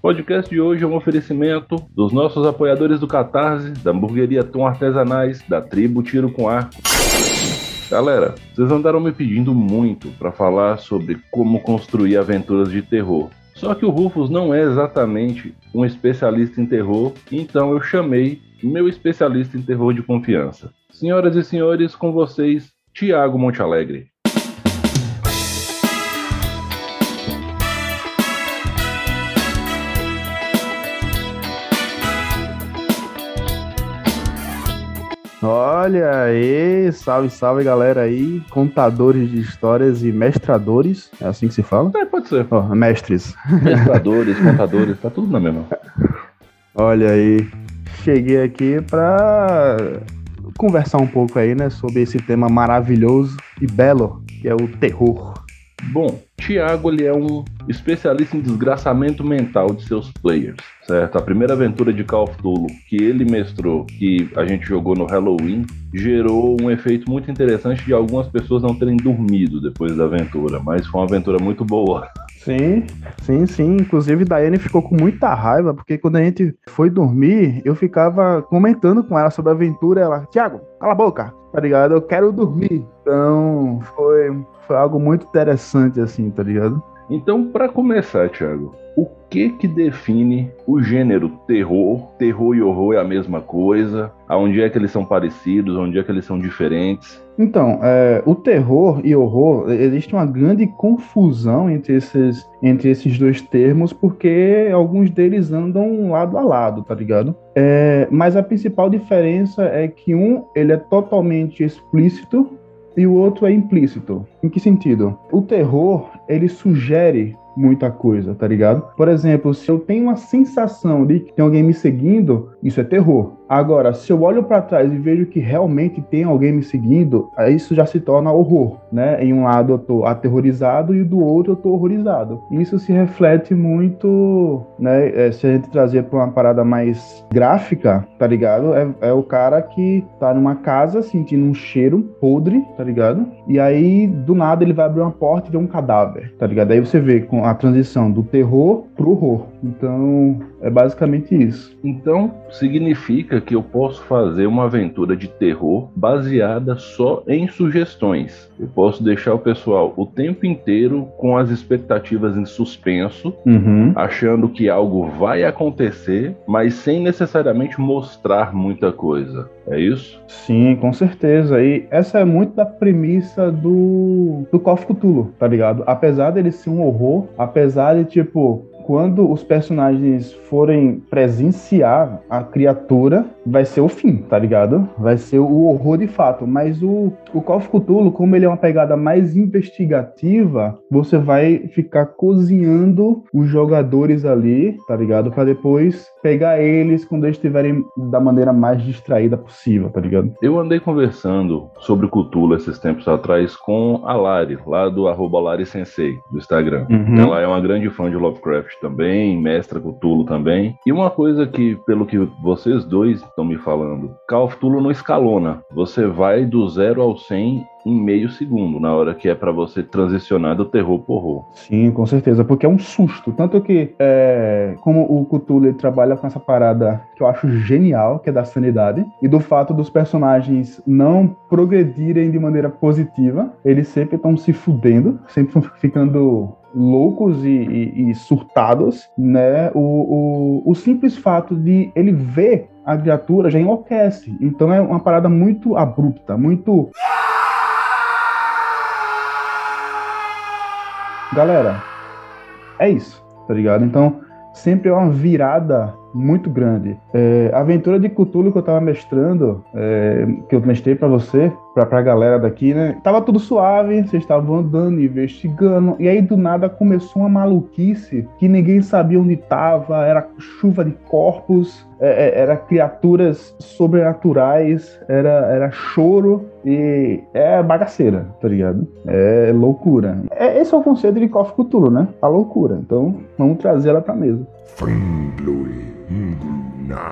O podcast de hoje é um oferecimento dos nossos apoiadores do Catarse, da hamburgueria Tom Artesanais, da tribo Tiro com Arco. Galera, vocês andaram me pedindo muito para falar sobre como construir aventuras de terror. Só que o Rufus não é exatamente um especialista em terror, então eu chamei meu especialista em terror de confiança. Senhoras e senhores, com vocês, Tiago Montealegre. Olha aí, salve, salve galera aí, contadores de histórias e mestradores, é assim que se fala? É, pode ser. Oh, mestres. Mestradores, contadores, tá tudo na mesma. Olha aí, cheguei aqui pra conversar um pouco aí, né, sobre esse tema maravilhoso e belo, que é o terror. Bom, Thiago ele é um especialista em desgraçamento mental de seus players, certo? A primeira aventura de Call of Duty que ele mestrou, que a gente jogou no Halloween, gerou um efeito muito interessante de algumas pessoas não terem dormido depois da aventura, mas foi uma aventura muito boa. Sim, sim, sim. Inclusive, Daiane ficou com muita raiva, porque quando a gente foi dormir, eu ficava comentando com ela sobre a aventura. Ela, Tiago, cala a boca, tá ligado? Eu quero dormir. Então, foi, foi algo muito interessante, assim, tá ligado? Então, para começar, Thiago, o que que define o gênero terror? Terror e horror é a mesma coisa? Aonde é que eles são parecidos? Onde é que eles são diferentes? Então, é, o terror e horror, existe uma grande confusão entre esses, entre esses dois termos, porque alguns deles andam lado a lado, tá ligado? É, mas a principal diferença é que um, ele é totalmente explícito e o outro é implícito. Em que sentido? O terror, ele sugere muita coisa, tá ligado? Por exemplo, se eu tenho uma sensação de que tem alguém me seguindo, isso é terror. Agora, se eu olho para trás e vejo que realmente tem alguém me seguindo, isso já se torna horror, né? Em um lado eu tô aterrorizado e do outro eu tô horrorizado. Isso se reflete muito, né? É, se a gente trazer para uma parada mais gráfica, tá ligado? É, é, o cara que tá numa casa sentindo um cheiro podre, tá ligado? E aí, do nada, ele vai abrir uma porta e vê um cadáver, tá ligado? Aí você vê a transição do terror pro horror. Então, é basicamente isso. Então, significa que eu posso fazer uma aventura de terror baseada só em sugestões. Eu posso deixar o pessoal o tempo inteiro com as expectativas em suspenso, uhum. achando que algo vai acontecer, mas sem necessariamente mostrar muita coisa. É isso? Sim, com certeza. E essa é muito da premissa do, do Call of Cthulhu, tá ligado? Apesar dele ser um horror, apesar de, tipo, quando os personagens forem presenciar a criatura, vai ser o fim, tá ligado? Vai ser o horror de fato. Mas o, o Call of Cthulhu, como ele é uma pegada mais investigativa, você vai ficar cozinhando os jogadores ali, tá ligado? Para depois pegar eles quando eles estiverem da maneira mais distraída possível, tá ligado? Eu andei conversando sobre Cthulhu esses tempos atrás com a Lari, lá do arroba Lari Sensei, do Instagram. Uhum. Ela é uma grande fã de Lovecraft também, mestra Cthulhu também. E uma coisa que, pelo que vocês dois estão me falando, Call of Cthulhu não escalona. Você vai do zero ao 100 em meio segundo, na hora que é para você transicionar do terror pro horror. Sim, com certeza, porque é um susto. Tanto que, é, como o Cthulhu trabalha com essa parada que eu acho genial, que é da sanidade, e do fato dos personagens não progredirem de maneira positiva, eles sempre estão se fudendo, sempre ficando loucos e, e, e, surtados, né? O, o, o simples fato de ele ver a criatura já enlouquece. Então é uma parada muito abrupta, muito. Galera, é isso, tá ligado? Então sempre é uma virada muito grande. É, a aventura de Cthulhu que eu tava mestrando, é, que eu mestrei para você, pra, pra galera daqui, né? Tava tudo suave, vocês estavam andando, investigando, e aí do nada começou uma maluquice que ninguém sabia onde tava, era chuva de corpos, é, é era criaturas sobrenaturais, era, era choro e é bagaceira, tá ligado? É loucura. É, esse é o conceito de Coffee Cthulhu, né? A loucura. Então, vamos trazer ela pra mesa.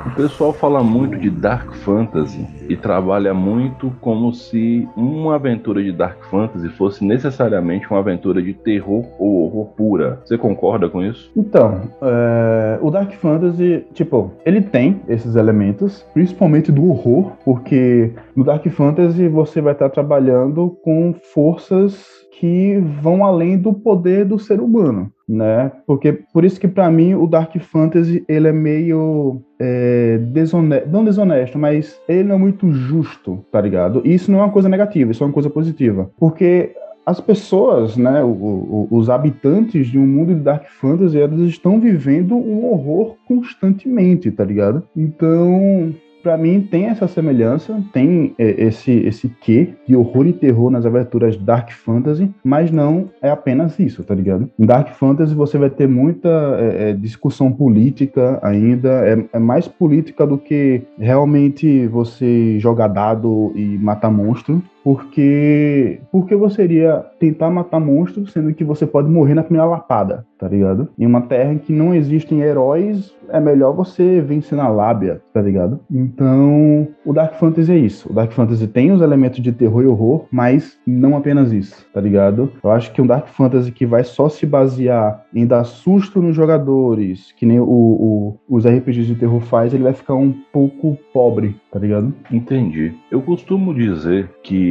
O pessoal fala muito de Dark Fantasy e trabalha muito como se uma aventura de Dark Fantasy fosse necessariamente uma aventura de terror ou horror pura. Você concorda com isso? Então, é, o Dark Fantasy, tipo, ele tem esses elementos, principalmente do horror, porque no Dark Fantasy você vai estar trabalhando com forças que vão além do poder do ser humano, né? Porque por isso que para mim o Dark Fantasy ele é meio é, desonesto, não desonesto, mas ele não é muito justo, tá ligado? E isso não é uma coisa negativa, isso é uma coisa positiva, porque as pessoas, né, o, o, os habitantes de um mundo de Dark Fantasy, eles estão vivendo um horror constantemente, tá ligado? Então, para mim tem essa semelhança, tem é, esse esse quê de horror e terror nas aberturas Dark Fantasy, mas não é apenas isso, tá ligado? Em Dark Fantasy você vai ter muita é, é, discussão política ainda, é, é, mais política do que realmente você jogar dado e matar monstro porque porque você iria tentar matar monstros, sendo que você pode morrer na primeira lapada, tá ligado? Em uma terra em que não existem heróis, é melhor você vencer na lábia, tá ligado? Então, o Dark Fantasy é isso. O Dark Fantasy tem os elementos de terror e horror, mas não apenas isso, tá ligado? Eu acho que um Dark Fantasy que vai só se basear em dar susto nos jogadores, que nem o, o, os RPGs de terror faz, ele vai ficar um pouco pobre, tá ligado? Entendi. Eu costumo dizer que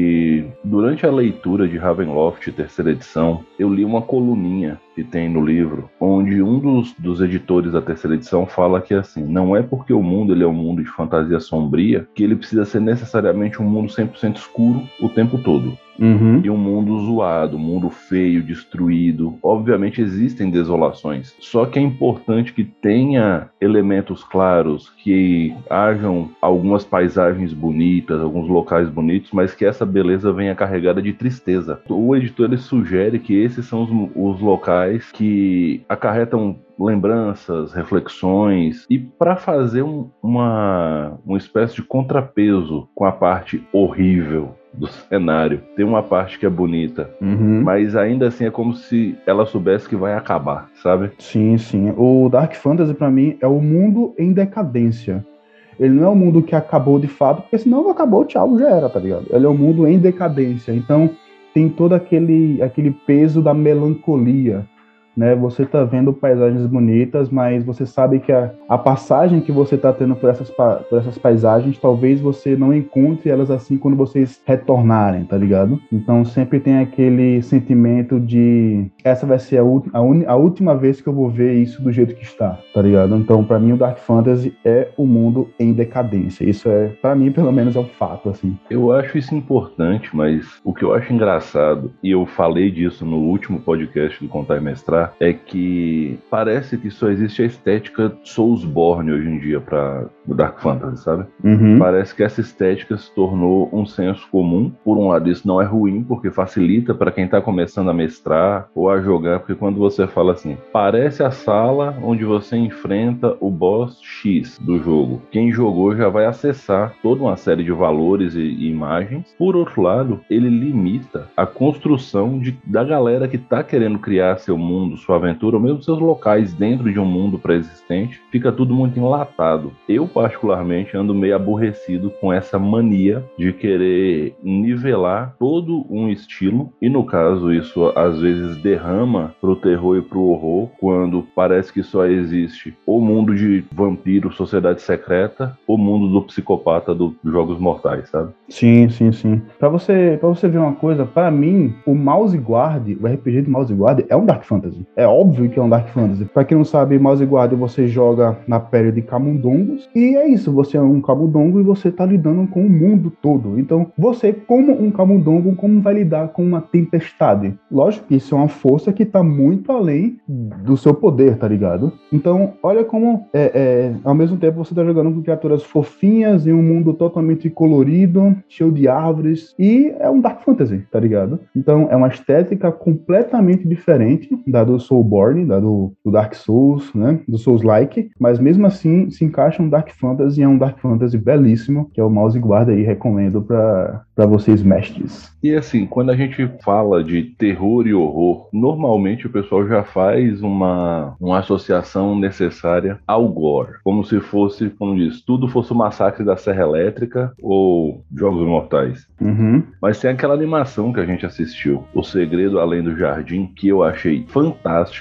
durante a leitura de Ravenloft, terceira edição, eu li uma coluninha que tem no livro, onde um dos, dos editores da terceira edição fala que assim, não é porque o mundo ele é um mundo de fantasia sombria que ele precisa ser necessariamente um mundo 100% escuro o tempo todo. Uhum. E um mundo zoado, um mundo feio, destruído. Obviamente existem desolações. Só que é importante que tenha elementos claros, que hajam algumas paisagens bonitas, alguns locais bonitos, mas que essa beleza venha carregada de tristeza. O editor ele sugere que esses são os, os locais que acarretam lembranças, reflexões e para fazer um, uma, uma espécie de contrapeso com a parte horrível do cenário. Tem uma parte que é bonita, uhum. mas ainda assim é como se ela soubesse que vai acabar, sabe? Sim, sim. O Dark Fantasy para mim é o mundo em decadência. Ele não é um mundo que acabou de fato, porque senão acabou, tchau, já era, tá ligado? Ele é um mundo em decadência. Então tem todo aquele, aquele peso da melancolia né? Você está vendo paisagens bonitas, mas você sabe que a, a passagem que você está tendo por essas, por essas paisagens, talvez você não encontre elas assim quando vocês retornarem, tá ligado? Então sempre tem aquele sentimento de essa vai ser a, a, un, a última vez que eu vou ver isso do jeito que está, tá ligado? Então para mim o Dark Fantasy é o mundo em decadência. Isso é, para mim pelo menos é um fato assim. Eu acho isso importante, mas o que eu acho engraçado e eu falei disso no último podcast do Contar e Mestrar é que parece que só existe a estética Soulsborne hoje em dia para Dark Fantasy, sabe? Uhum. Parece que essa estética se tornou um senso comum. Por um lado, isso não é ruim, porque facilita para quem está começando a mestrar ou a jogar, porque quando você fala assim, parece a sala onde você enfrenta o boss X do jogo. Quem jogou já vai acessar toda uma série de valores e, e imagens. Por outro lado, ele limita a construção de, da galera que está querendo criar seu mundo, sua aventura, ou mesmo seus locais dentro de um mundo pré-existente, fica tudo muito enlatado. Eu, particularmente, ando meio aborrecido com essa mania de querer nivelar todo um estilo, e no caso, isso às vezes derrama pro terror e pro horror, quando parece que só existe o mundo de vampiro, sociedade secreta, o mundo do psicopata dos Jogos Mortais, sabe? Sim, sim, sim. Para você, você ver uma coisa, para mim, o Mouse Guard, o RPG de Mouse Guard é um Dark Fantasy. É óbvio que é um Dark Fantasy. Pra quem não sabe, Mouse Guard você joga na pele de camundongos. E é isso, você é um camundongo e você tá lidando com o mundo todo. Então, você, como um camundongo, como vai lidar com uma tempestade? Lógico que isso é uma força que tá muito além do seu poder, tá ligado? Então, olha como, é, é, ao mesmo tempo, você tá jogando com criaturas fofinhas em um mundo totalmente colorido, cheio de árvores. E é um Dark Fantasy, tá ligado? Então, é uma estética completamente diferente da do Soulborn, da do, do Dark Souls, né? Do Souls-like, mas mesmo assim se encaixa um Dark Fantasy, é um Dark Fantasy belíssimo, que é o Mouse Guarda aí, recomendo para vocês mestres. E assim, quando a gente fala de terror e horror, normalmente o pessoal já faz uma, uma associação necessária ao gore, como se fosse, como diz, tudo fosse o massacre da Serra Elétrica ou Jogos Mortais. Uhum. Mas tem aquela animação que a gente assistiu, O Segredo Além do Jardim, que eu achei fantástica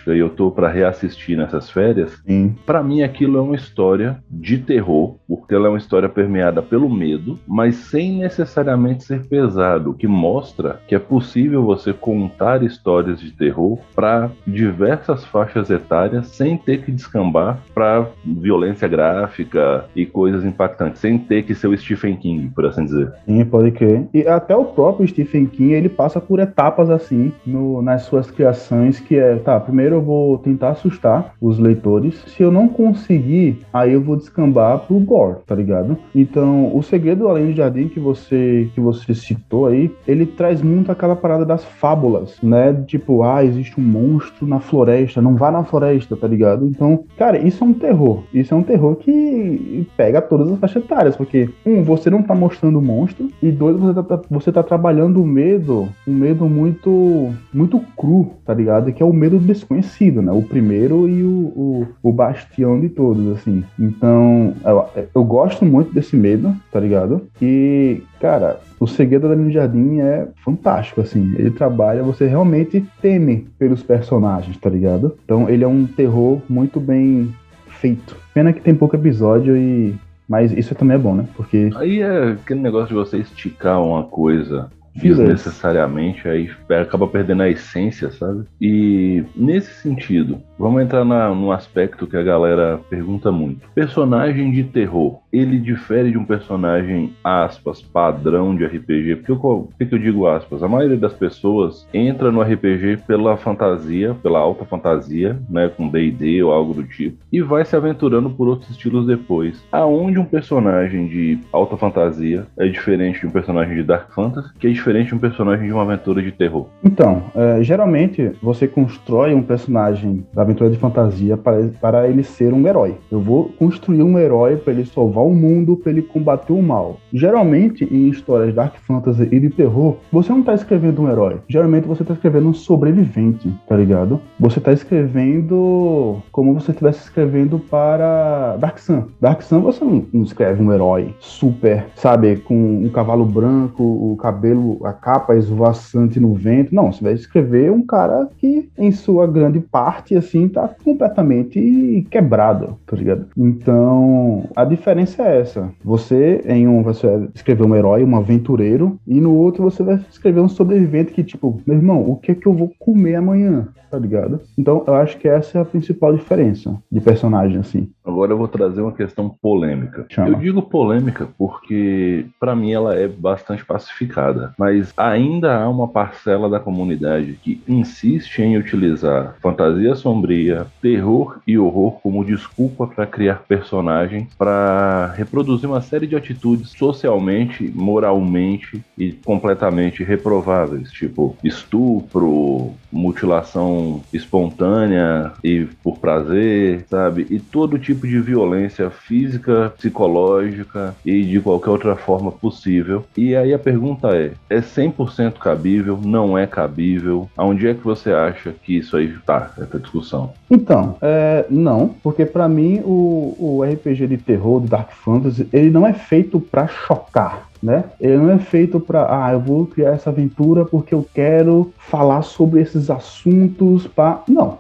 e eu tô para reassistir nessas férias. Para mim aquilo é uma história de terror, porque ela é uma história permeada pelo medo, mas sem necessariamente ser pesado, o que mostra que é possível você contar histórias de terror para diversas faixas etárias sem ter que descambar para violência gráfica e coisas impactantes, sem ter que ser o Stephen King, por assim dizer. Sim, pode crer. E até o próprio Stephen King, ele passa por etapas assim no, nas suas criações, que é, tá, primeiro eu vou tentar assustar os leitores. Se eu não conseguir, aí eu vou descambar pro gore, tá ligado? Então, o segredo além do jardim que você que você citou aí, ele traz muito aquela parada das fábulas, né? Tipo, ah, existe um monstro na floresta, não vá na floresta, tá ligado? Então, cara, isso é um terror. Isso é um terror que pega todas as faixas etárias, porque um, você não tá mostrando o monstro e dois, você tá, você tá trabalhando o medo, um medo muito muito cru, tá ligado? Que é o medo desconhecido, né? O primeiro e o, o, o bastião de todos, assim. Então, eu, eu gosto muito desse medo, tá ligado? E, cara, o segredo da Linha Jardim é fantástico, assim. Ele trabalha, você realmente teme pelos personagens, tá ligado? Então, ele é um terror muito bem feito. Pena que tem pouco episódio e mas isso também é bom, né? Porque. Aí é aquele negócio de você esticar uma coisa desnecessariamente, aí acaba perdendo a essência, sabe? E nesse sentido, vamos entrar na, num aspecto que a galera pergunta muito. Personagem de terror, ele difere de um personagem, aspas, padrão de RPG? Porque eu, por que eu digo aspas? A maioria das pessoas entra no RPG pela fantasia, pela alta fantasia, né, com D&D ou algo do tipo, e vai se aventurando por outros estilos depois. Aonde um personagem de alta fantasia é diferente de um personagem de Dark Fantasy, que é diferente de um personagem de uma aventura de terror? Então, é, geralmente você constrói um personagem da aventura de fantasia para, para ele ser um herói. Eu vou construir um herói para ele salvar o mundo, para ele combater o mal. Geralmente, em histórias Dark Fantasy e de terror, você não está escrevendo um herói. Geralmente você está escrevendo um sobrevivente, tá ligado? Você está escrevendo como você estivesse escrevendo para Dark Sun. Dark Sun você não, não escreve um herói super, sabe, com um cavalo branco, o cabelo a capa esvoaçante no vento. Não, você vai escrever um cara que, em sua grande parte, assim, tá completamente quebrado, tá ligado? Então, a diferença é essa. Você, em um, você vai escrever um herói, um aventureiro, e no outro você vai escrever um sobrevivente que, tipo, meu irmão, o que é que eu vou comer amanhã? Tá ligado? Então, eu acho que essa é a principal diferença de personagem, assim. Agora eu vou trazer uma questão polêmica. Chama. Eu digo polêmica porque, para mim, ela é bastante pacificada mas ainda há uma parcela da comunidade que insiste em utilizar fantasia sombria, terror e horror como desculpa para criar personagens para reproduzir uma série de atitudes socialmente, moralmente e completamente reprováveis, tipo estupro, mutilação espontânea e por prazer, sabe? E todo tipo de violência física, psicológica e de qualquer outra forma possível. E aí a pergunta é: é 100% cabível? Não é cabível? Aonde é que você acha que isso aí tá, essa discussão? Então, é, não, porque para mim o, o RPG de terror, de Dark Fantasy, ele não é feito para chocar, né? Ele não é feito para, ah, eu vou criar essa aventura porque eu quero falar sobre esses assuntos para, não,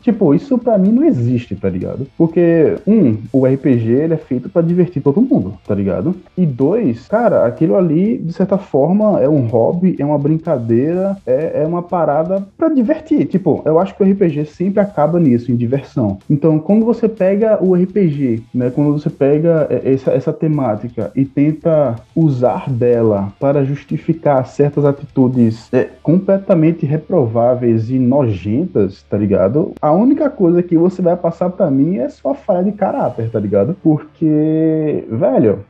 tipo, isso para mim não existe, tá ligado? Porque um, o RPG ele é feito para divertir todo mundo, tá ligado? E dois, cara, aquilo ali de certa forma é um hobby, é uma brincadeira, é, é uma parada para divertir. Tipo, eu acho que o RPG sempre acaba nisso, em diversão. Então, quando você pega o RPG, né, quando você pega essa, essa temática e tenta usar dela para justificar certas atitudes é, completamente reprováveis e nojentas, tá ligado? A única coisa que você vai passar para mim é sua falha de caráter, tá ligado? Porque, velho,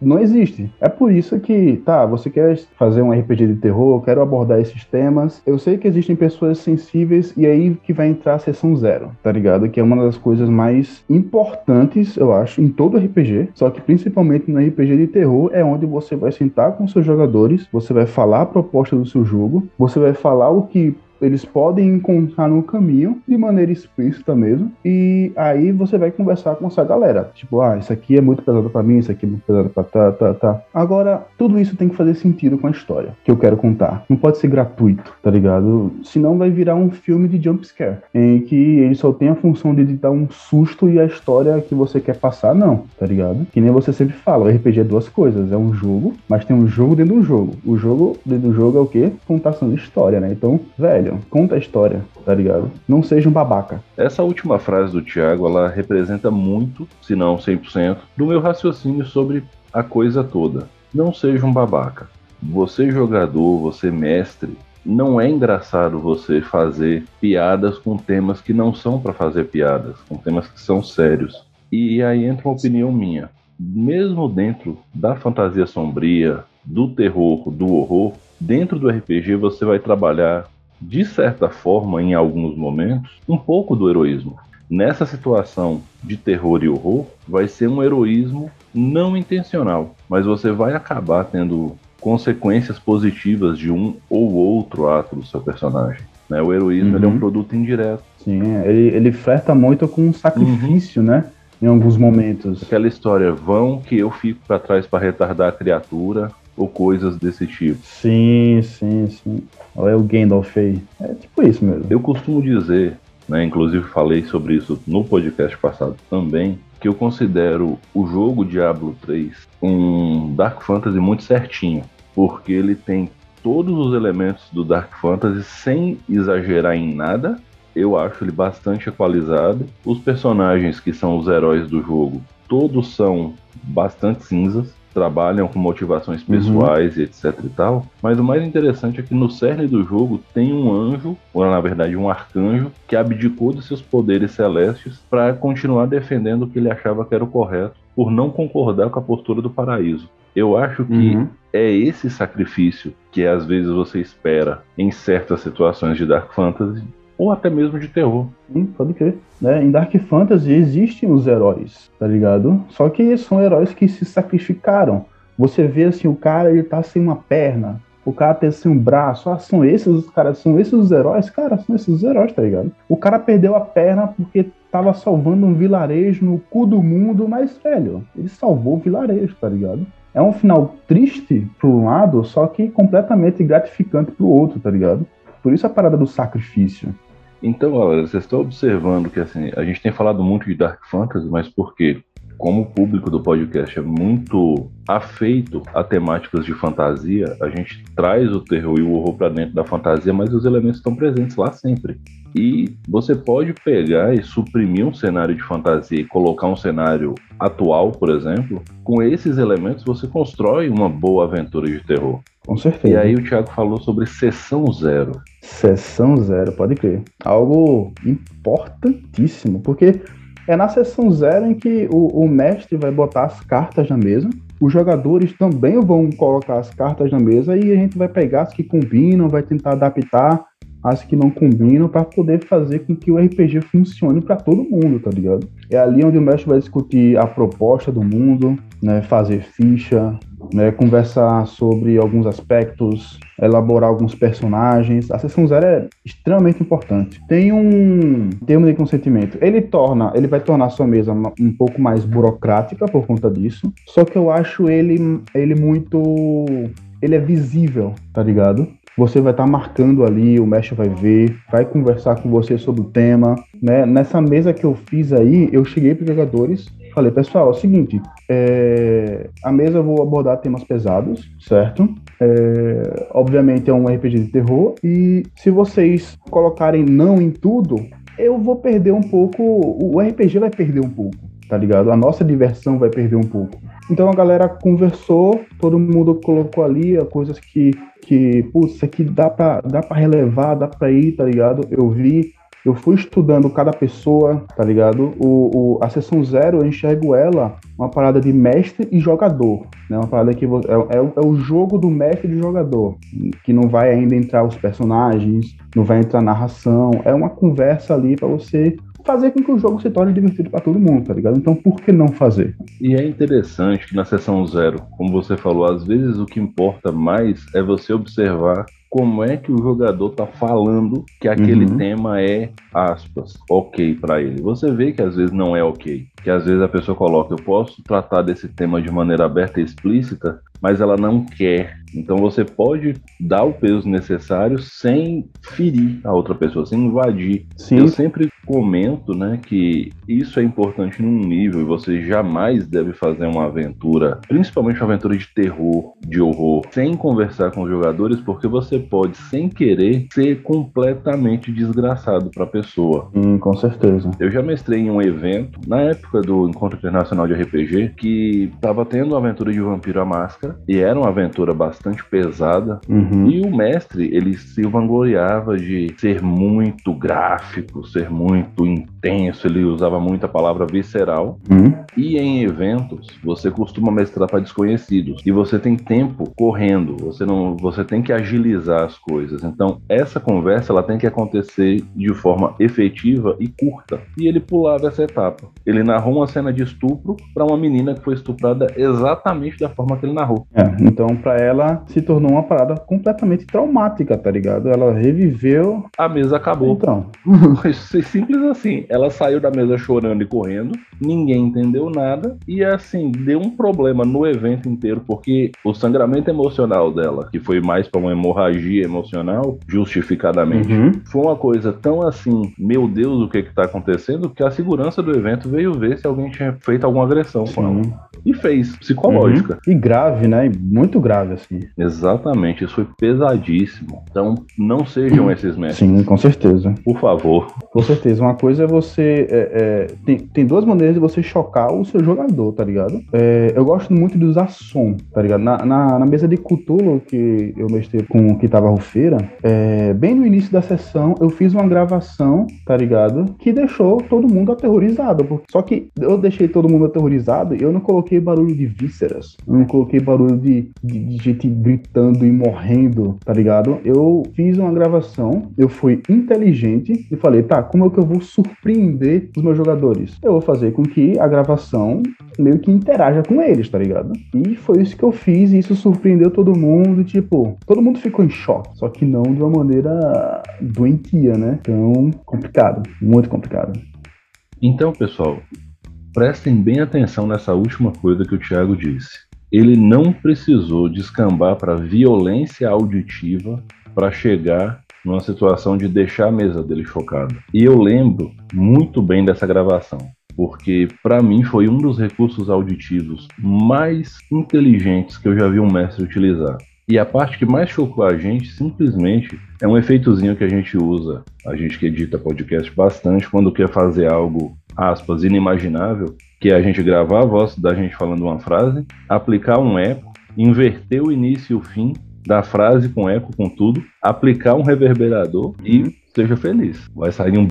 não existe. É por isso que, tá, você quer fazer um RPG de terror, quero abordar esses temas. Eu sei que existem pessoas sensíveis e aí que vai entrar a sessão zero, tá ligado? Que é uma das coisas mais importantes, eu acho, em todo RPG, só que principalmente no RPG de terror é onde você vai sentar com seus jogadores, você vai falar a proposta do seu jogo, você vai falar o que eles podem encontrar no caminho de maneira explícita mesmo. E aí você vai conversar com essa galera. Tipo, ah, isso aqui é muito pesado para mim, isso aqui é muito pesado pra tá, tá, tá. Agora, tudo isso tem que fazer sentido com a história que eu quero contar. Não pode ser gratuito, tá ligado? Senão vai virar um filme de jump scare, em que ele só tem a função de dar um susto e a história que você quer passar, não, tá ligado? Que nem você sempre fala, o RPG é duas coisas, é um jogo, mas tem um jogo dentro do jogo. O jogo dentro do jogo é o quê? Contação de história, né? Então, velho, conta a história, tá ligado? Não seja um babaca. Essa última frase do Thiago, ela representa muito, se não 100%, do meu raciocínio sobre a coisa toda. Não seja um babaca. Você jogador, você mestre, não é engraçado você fazer piadas com temas que não são para fazer piadas, com temas que são sérios. E aí entra uma opinião minha. Mesmo dentro da fantasia sombria, do terror, do horror, dentro do RPG você vai trabalhar de certa forma, em alguns momentos, um pouco do heroísmo. Nessa situação de terror e horror, vai ser um heroísmo não intencional, mas você vai acabar tendo consequências positivas de um ou outro ato do seu personagem. Né? O heroísmo uhum. é um produto indireto. Sim, ele, ele flerta muito com um sacrifício, uhum. né? Em alguns momentos. Aquela história, vão que eu fico para trás para retardar a criatura, ou coisas desse tipo. Sim, sim, sim. Olha o Gandalf aí. É tipo isso mesmo. Eu costumo dizer, né, inclusive falei sobre isso no podcast passado também, que eu considero o jogo Diablo 3 um Dark Fantasy muito certinho, porque ele tem todos os elementos do Dark Fantasy sem exagerar em nada. Eu acho ele bastante equalizado. Os personagens que são os heróis do jogo, todos são bastante cinzas trabalham com motivações uhum. pessoais uhum. e etc e tal. Mas o mais interessante é que no cerne do jogo tem um anjo, ou na verdade um arcanjo, que abdicou de seus poderes celestes para continuar defendendo o que ele achava que era o correto, por não concordar com a postura do paraíso. Eu acho que uhum. é esse sacrifício que às vezes você espera em certas situações de Dark Fantasy ou até mesmo de terror. Sim, pode crer. Né? Em Dark Fantasy existem os heróis, tá ligado? Só que são heróis que se sacrificaram. Você vê assim, o cara ele tá sem uma perna, o cara tem assim um braço, ah, são esses os caras, são esses os heróis? Cara, são esses os heróis, tá ligado? O cara perdeu a perna porque tava salvando um vilarejo no cu do mundo, mas, velho, ele salvou o vilarejo, tá ligado? É um final triste por um lado, só que completamente gratificante pro outro, tá ligado? Por isso a parada do sacrifício. Então, galera, vocês estão observando que assim, a gente tem falado muito de Dark Fantasy, mas por quê? Como o público do podcast é muito afeito a temáticas de fantasia, a gente traz o terror e o horror para dentro da fantasia, mas os elementos estão presentes lá sempre. E você pode pegar e suprimir um cenário de fantasia e colocar um cenário atual, por exemplo. Com esses elementos, você constrói uma boa aventura de terror. Com certeza. E aí o Thiago falou sobre sessão zero. Sessão zero, pode crer. Algo importantíssimo, porque é na sessão zero em que o, o mestre vai botar as cartas na mesa, os jogadores também vão colocar as cartas na mesa e a gente vai pegar as que combinam, vai tentar adaptar as que não combinam para poder fazer com que o RPG funcione para todo mundo, tá ligado? É ali onde o mestre vai discutir a proposta do mundo, né, fazer ficha, né, conversar sobre alguns aspectos, elaborar alguns personagens. A sessão zero é extremamente importante. Tem um termo de consentimento. Ele torna, ele vai tornar a sua mesa um pouco mais burocrática por conta disso. Só que eu acho ele, ele muito, ele é visível, tá ligado? Você vai estar tá marcando ali, o mestre vai ver, vai conversar com você sobre o tema. Né? Nessa mesa que eu fiz aí, eu cheguei para os jogadores, falei, pessoal, é o seguinte, é, a mesa eu vou abordar temas pesados, certo? É, obviamente é um RPG de terror, e se vocês colocarem não em tudo, eu vou perder um pouco, o RPG vai perder um pouco, tá ligado? A nossa diversão vai perder um pouco. Então a galera conversou, todo mundo colocou ali coisas que, que putz, isso aqui dá pra, dá pra relevar, dá pra ir, tá ligado? Eu vi, eu fui estudando cada pessoa, tá ligado? O, o, a sessão zero, eu enxergo ela uma parada de mestre e jogador, né? Uma parada que é, é, é o jogo do mestre e do jogador, que não vai ainda entrar os personagens, não vai entrar narração, é uma conversa ali para você fazer com que o jogo se torne divertido para todo mundo, tá ligado? Então por que não fazer? E é interessante que na sessão zero, como você falou, às vezes o que importa mais é você observar como é que o jogador tá falando que aquele uhum. tema é, aspas, ok para ele. Você vê que às vezes não é ok. Que às vezes a pessoa coloca, eu posso tratar desse tema de maneira aberta e explícita, mas ela não quer. Então você pode dar o peso necessário sem ferir a outra pessoa, sem invadir. Sim. Eu sempre comento, né, que isso é importante num nível e você jamais deve fazer uma aventura, principalmente uma aventura de terror, de horror, sem conversar com os jogadores, porque você pode, sem querer, ser completamente desgraçado para a pessoa. Hum, com certeza. Eu já mestrei em um evento, na época do Encontro Internacional de RPG, que estava tendo uma aventura de Vampiro à Máscara, e era uma aventura bastante pesada, uhum. e o mestre, ele se vangloriava de ser muito gráfico, ser muito intenso, ele usava muito a palavra visceral, uhum. e em eventos, você costuma mestrar para desconhecidos, e você tem tempo correndo, você não, você tem que agilizar as coisas. Então, essa conversa ela tem que acontecer de forma efetiva e curta. E ele pulava essa etapa. Ele narrou uma cena de estupro para uma menina que foi estuprada exatamente da forma que ele narrou. É, então, para ela se tornou uma parada completamente traumática, tá ligado? Ela reviveu. A mesa acabou. Então. Simples assim. Ela saiu da mesa chorando e correndo, ninguém entendeu nada, e assim, deu um problema no evento inteiro, porque o sangramento emocional dela, que foi mais para uma hemorragia emocional, justificadamente. Uhum. Foi uma coisa tão assim, meu Deus, o que que tá acontecendo, que a segurança do evento veio ver se alguém tinha feito alguma agressão Sim. com ela. E fez, psicológica. Uhum. E grave, né? Muito grave, assim. Exatamente, isso foi pesadíssimo. Então, não sejam esses mestres. Sim, com certeza. Por favor. Com certeza. Uma coisa é você. É, é, tem, tem duas maneiras de você chocar o seu jogador, tá ligado? É, eu gosto muito de usar som, tá ligado? Na, na, na mesa de Cthulhu que eu mestrei com que tava Rufeira, é, bem no início da sessão eu fiz uma gravação, tá ligado? Que deixou todo mundo aterrorizado. Só que eu deixei todo mundo aterrorizado e eu não coloquei barulho de vísceras, eu não coloquei barulho de, de, de gente gritando e morrendo, tá ligado? Eu fiz uma gravação, eu fui inteligente e falei, tá, como é que eu vou surpreender os meus jogadores? Eu vou fazer com que a gravação meio que interaja com eles, tá ligado? E foi isso que eu fiz e isso surpreendeu todo mundo, tipo, todo mundo ficou em choque, só que não de uma maneira doentia, né? Então, complicado, muito complicado. Então, pessoal, prestem bem atenção nessa última coisa que o Thiago disse. Ele não precisou descambar para violência auditiva para chegar numa situação de deixar a mesa dele chocada. E eu lembro muito bem dessa gravação porque para mim foi um dos recursos auditivos mais inteligentes que eu já vi um mestre utilizar. E a parte que mais chocou a gente, simplesmente, é um efeitozinho que a gente usa, a gente que edita podcast bastante, quando quer fazer algo, aspas, inimaginável, que é a gente gravar a voz da gente falando uma frase, aplicar um eco, inverter o início e o fim da frase com eco, com tudo, aplicar um reverberador e seja feliz. Vai sair um.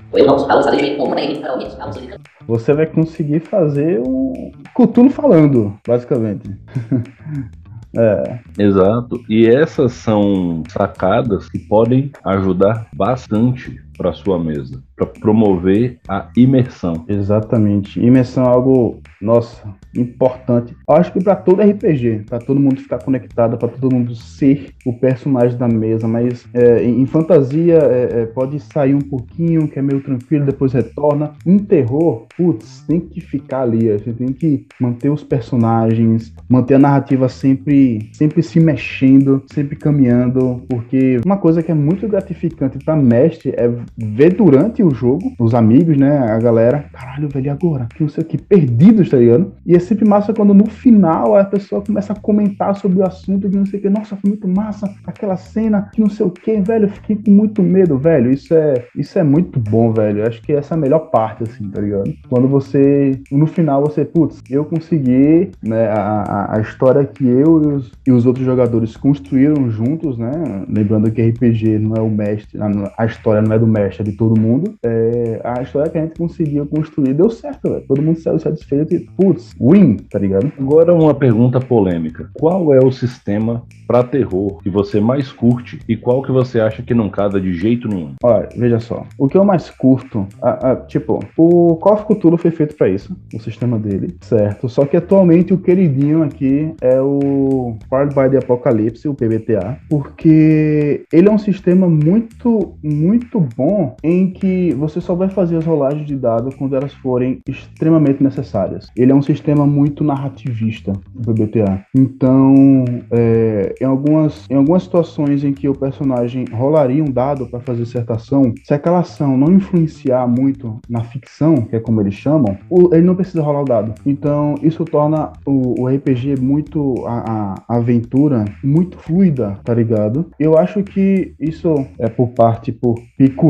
Você vai conseguir fazer o Cutulo falando, basicamente. É. Exato. E essas são sacadas que podem ajudar bastante para sua mesa, para promover a imersão. Exatamente. Imersão é algo, nossa, importante. Eu acho que para todo RPG, para todo mundo ficar conectado, para todo mundo ser o personagem da mesa, mas é, em fantasia é, é, pode sair um pouquinho, que é meio tranquilo, depois retorna. Em terror, putz, tem que ficar ali, a gente tem que manter os personagens, manter a narrativa sempre, sempre se mexendo, sempre caminhando, porque uma coisa que é muito gratificante para mestre é ver durante o jogo os amigos, né, a galera, caralho, velho, agora? Que não sei o que, perdidos, tá ligado? E é sempre massa quando no final a pessoa começa a comentar sobre o assunto que não sei o que, nossa, foi muito massa aquela cena que não sei o que, velho, eu fiquei com muito medo, velho. Isso é, isso é muito bom, velho. Eu acho que essa é a melhor parte, assim, tá ligado? Quando você, no final, você, putz, eu consegui, né, a, a história que eu e os, e os outros jogadores construíram juntos, né? Lembrando que RPG não é o mestre, a, a história não é do é de todo mundo. É, a história que a gente conseguiu construir deu certo, velho. Todo mundo saiu satisfeito e, putz, win, tá ligado? Agora uma pergunta polêmica. Qual é o sistema para terror que você mais curte e qual que você acha que não cada de jeito nenhum? Olha, veja só. O que eu mais curto, a, a, tipo, o Call of Cthulhu foi feito para isso, o sistema dele, certo? Só que atualmente o queridinho aqui é o Powered by the Apocalypse, o PBTA, porque ele é um sistema muito, muito bom em que você só vai fazer as rolagens de dados quando elas forem extremamente necessárias. Ele é um sistema muito narrativista, o PBTA. Então, é, em, algumas, em algumas situações em que o personagem rolaria um dado para fazer certa ação, se aquela ação não influenciar muito na ficção, que é como eles chamam, ele não precisa rolar o dado. Então, isso torna o, o RPG muito, a, a, aventura, muito fluida, tá ligado? Eu acho que isso é por parte, por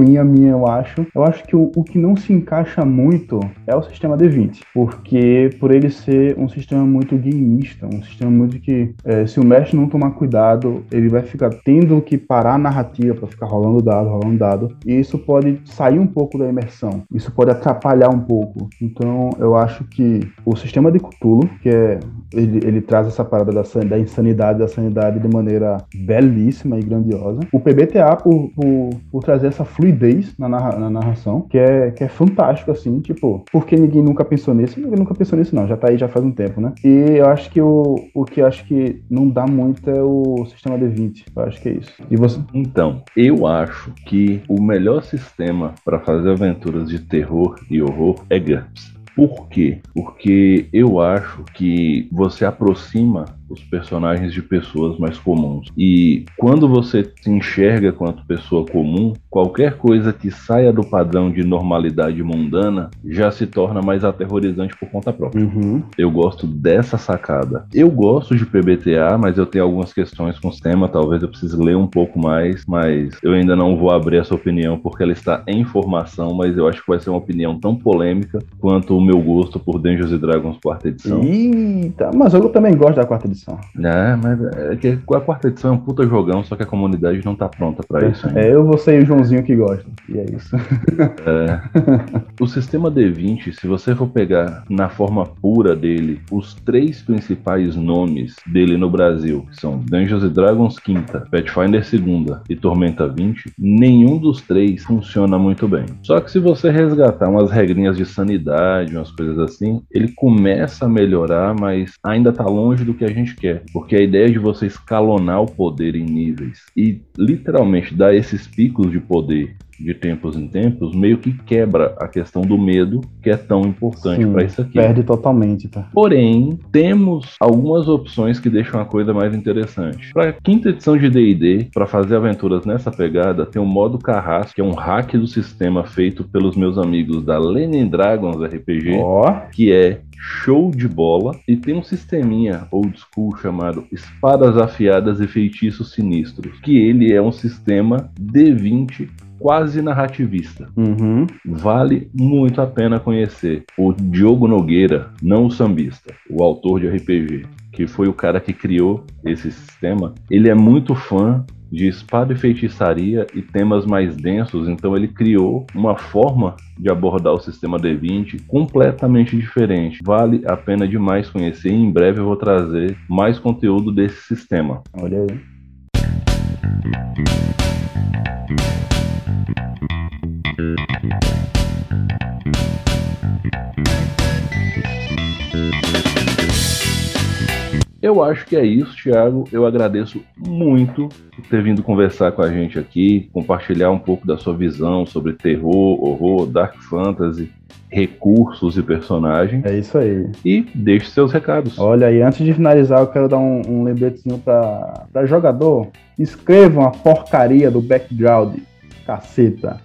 picuinha minha, eu acho. Eu acho que o, o que não se encaixa muito é o sistema D20, porque por ele ser um sistema muito gameista, um sistema muito que, é, se o mestre não tomar cuidado, ele vai ficar tendo que parar a narrativa para ficar rolando dado, rolando dado, e isso pode sair um pouco da imersão, isso pode atrapalhar um pouco. Então, eu acho que o sistema de Cthulhu, que é ele, ele traz essa parada da, da insanidade, da sanidade de maneira belíssima e grandiosa. O PBTA, por, por, por trazer essa fluidez na, narra, na, narração, que é, que é fantástico, assim, tipo, porque ninguém nunca pensou nisso? Ninguém nunca pensou nisso, não, já tá aí já faz um tempo, né? E eu acho que o, o que eu acho que não dá muito é o sistema D20, eu acho que é isso. E você? Então, eu acho que o melhor sistema para fazer aventuras de terror e horror é GURPS. Por quê? Porque eu acho que você aproxima os personagens de pessoas mais comuns. E quando você se enxerga quanto pessoa comum, qualquer coisa que saia do padrão de normalidade mundana já se torna mais aterrorizante por conta própria. Uhum. Eu gosto dessa sacada. Eu gosto de PBTA, mas eu tenho algumas questões com o tema, talvez eu precise ler um pouco mais, mas eu ainda não vou abrir essa opinião porque ela está em formação, mas eu acho que vai ser uma opinião tão polêmica quanto o meu gosto por Dungeons Dragons quarta edição. Eita, mas eu também gosto da quarta edição edição. É, mas é que a quarta edição é um puta jogão, só que a comunidade não tá pronta para isso. É, eu vou ser o Joãozinho que gosta. E é isso. É. O sistema D20, se você for pegar na forma pura dele, os três principais nomes dele no Brasil, que são Dungeons Dragons quinta, Pathfinder segunda e Tormenta 20, nenhum dos três funciona muito bem. Só que se você resgatar umas regrinhas de sanidade, umas coisas assim, ele começa a melhorar, mas ainda tá longe do que a gente gente quer. Porque a ideia de você escalonar o poder em níveis e literalmente dar esses picos de poder de tempos em tempos, meio que quebra a questão do medo, que é tão importante para isso aqui. Perde totalmente, tá? Porém, temos algumas opções que deixam a coisa mais interessante. Para quinta edição de D&D, para fazer aventuras nessa pegada, tem o modo Carrasco, que é um hack do sistema feito pelos meus amigos da Lenin Dragons RPG, oh. que é show de bola e tem um sisteminha old school chamado Espadas Afiadas e Feitiços Sinistros, que ele é um sistema D20 quase narrativista. Uhum. Vale muito a pena conhecer. O Diogo Nogueira, não o sambista, o autor de RPG, que foi o cara que criou esse sistema, ele é muito fã de espada e feitiçaria e temas mais densos, então ele criou uma forma de abordar o sistema D20 completamente diferente. Vale a pena demais conhecer e em breve eu vou trazer mais conteúdo desse sistema. Olha aí. Eu acho que é isso, Thiago. Eu agradeço muito por ter vindo conversar com a gente aqui, compartilhar um pouco da sua visão sobre terror, horror, dark fantasy, recursos e personagens. É isso aí. E deixe seus recados. Olha, e antes de finalizar, eu quero dar um, um lembretezinho para jogador. Escrevam a porcaria do background caceta.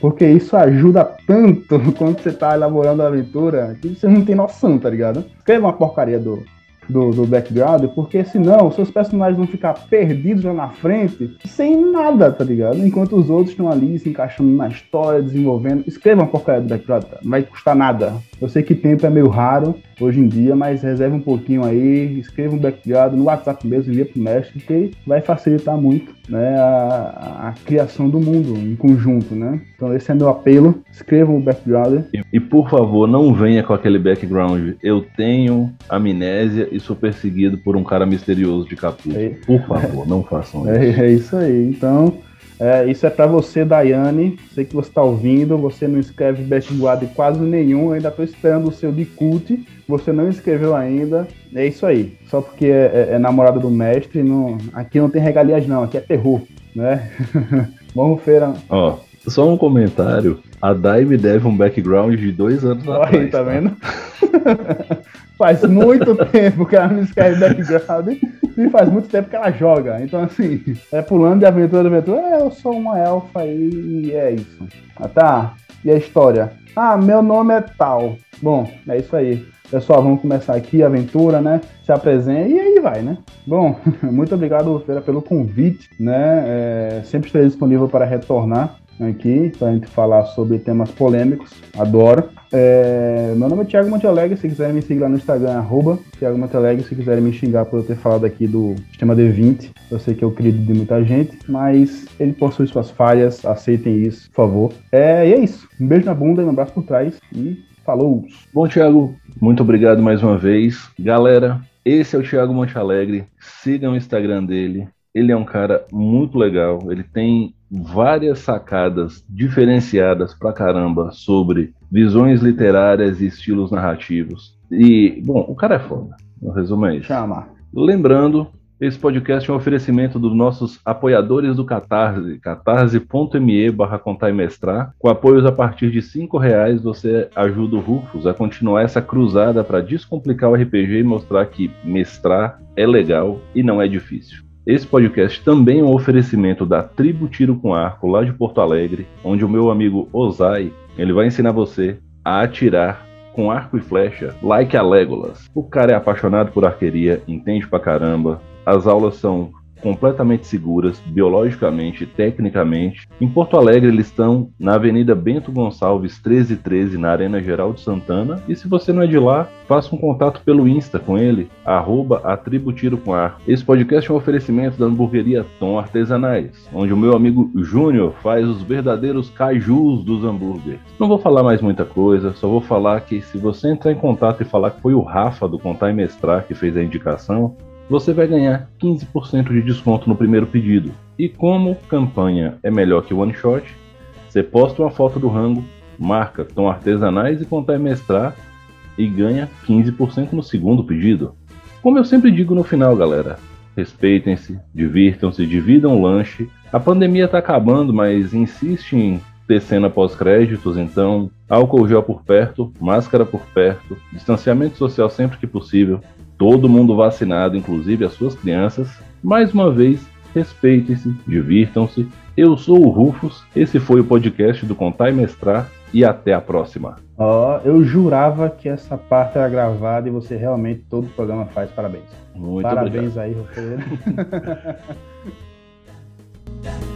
Porque isso ajuda tanto quando você tá elaborando a aventura que você não tem noção, tá ligado? Escreva uma porcaria do, do, do background, porque senão seus personagens vão ficar perdidos lá na frente, sem nada, tá ligado? Enquanto os outros estão ali se encaixando na história, desenvolvendo. Escreva uma porcaria do background, cara. Não vai custar nada. Eu sei que tempo é meio raro hoje em dia, mas reserve um pouquinho aí, escreva um background no WhatsApp mesmo, envia pro mestre, que vai facilitar muito né, a, a, criação do mundo em conjunto, né? Então esse é meu apelo, escrevam o background. E, e, por favor, não venha com aquele background, eu tenho amnésia e sou perseguido por um cara misterioso de capuz. É, por favor, não façam é, isso. É, é isso aí, então... É, isso é para você, Daiane. Sei que você está ouvindo. Você não escreve background quase nenhum. Eu ainda estou esperando o seu de cult. Você não escreveu ainda. É isso aí. Só porque é, é, é namorado do mestre. Não, aqui não tem regalias, não. Aqui é terror. Né? Vamos, feira. Ó, só um comentário. A Dai me deve um background de dois anos Olha atrás. Aí, tá, tá? vendo? Faz muito tempo que ela não escreve background e faz muito tempo que ela joga. Então, assim, é pulando de aventura de aventura. É, eu sou uma elfa e é isso. Ah, tá. E a história? Ah, meu nome é tal. Bom, é isso aí. Pessoal, vamos começar aqui a aventura, né? Se apresenta e aí vai, né? Bom, muito obrigado, Feira, pelo convite, né? É, sempre estarei disponível para retornar aqui para a gente falar sobre temas polêmicos. Adoro. É, meu nome é Thiago Montealegre, se quiserem me seguir lá no Instagram, arroba Thiago Montealegre, se quiserem me xingar por eu ter falado aqui do sistema D20, eu sei que é o querido de muita gente, mas ele possui suas falhas, aceitem isso, por favor. É, e é isso. Um beijo na bunda e um abraço por trás e falou! Bom, Thiago, muito obrigado mais uma vez. Galera, esse é o Thiago Montealegre, sigam o Instagram dele, ele é um cara muito legal, ele tem várias sacadas diferenciadas pra caramba sobre visões literárias e estilos narrativos. E, bom, o cara é foda. O resumo é isso. Chama. Lembrando, esse podcast é um oferecimento dos nossos apoiadores do Catarse, catarse.me barra contar e mestrar. Com apoios a partir de cinco reais, você ajuda o Rufus a continuar essa cruzada para descomplicar o RPG e mostrar que mestrar é legal e não é difícil. Esse podcast também é um oferecimento da Tribo Tiro com Arco, lá de Porto Alegre, onde o meu amigo Ozai, ele vai ensinar você a atirar com arco e flecha, like a Legolas. O cara é apaixonado por arqueria, entende pra caramba. As aulas são completamente seguras, biologicamente e tecnicamente. Em Porto Alegre, eles estão na Avenida Bento Gonçalves 1313, na Arena Geral de Santana. E se você não é de lá, faça um contato pelo Insta com ele, arroba. Esse podcast é um oferecimento da hamburgueria Tom Artesanais, onde o meu amigo Júnior faz os verdadeiros cajus dos hambúrgueres. Não vou falar mais muita coisa, só vou falar que se você entrar em contato e falar que foi o Rafa do Contar e Mestrar que fez a indicação, você vai ganhar 15% de desconto no primeiro pedido. E como campanha é melhor que one shot, você posta uma foto do rango, marca Tom Artesanais e contar mestrar e ganha 15% no segundo pedido. Como eu sempre digo no final, galera, respeitem-se, divirtam-se, dividam o lanche. A pandemia está acabando, mas insiste em ter cena pós-créditos, então álcool gel por perto, máscara por perto, distanciamento social sempre que possível, todo mundo vacinado, inclusive as suas crianças. Mais uma vez, respeitem-se, divirtam-se. Eu sou o Rufus, esse foi o podcast do Contar e Mestrar e até a próxima. Ó, oh, eu jurava que essa parte era gravada e você realmente todo o programa faz. Parabéns. Muito Parabéns obrigado. aí, Rufus.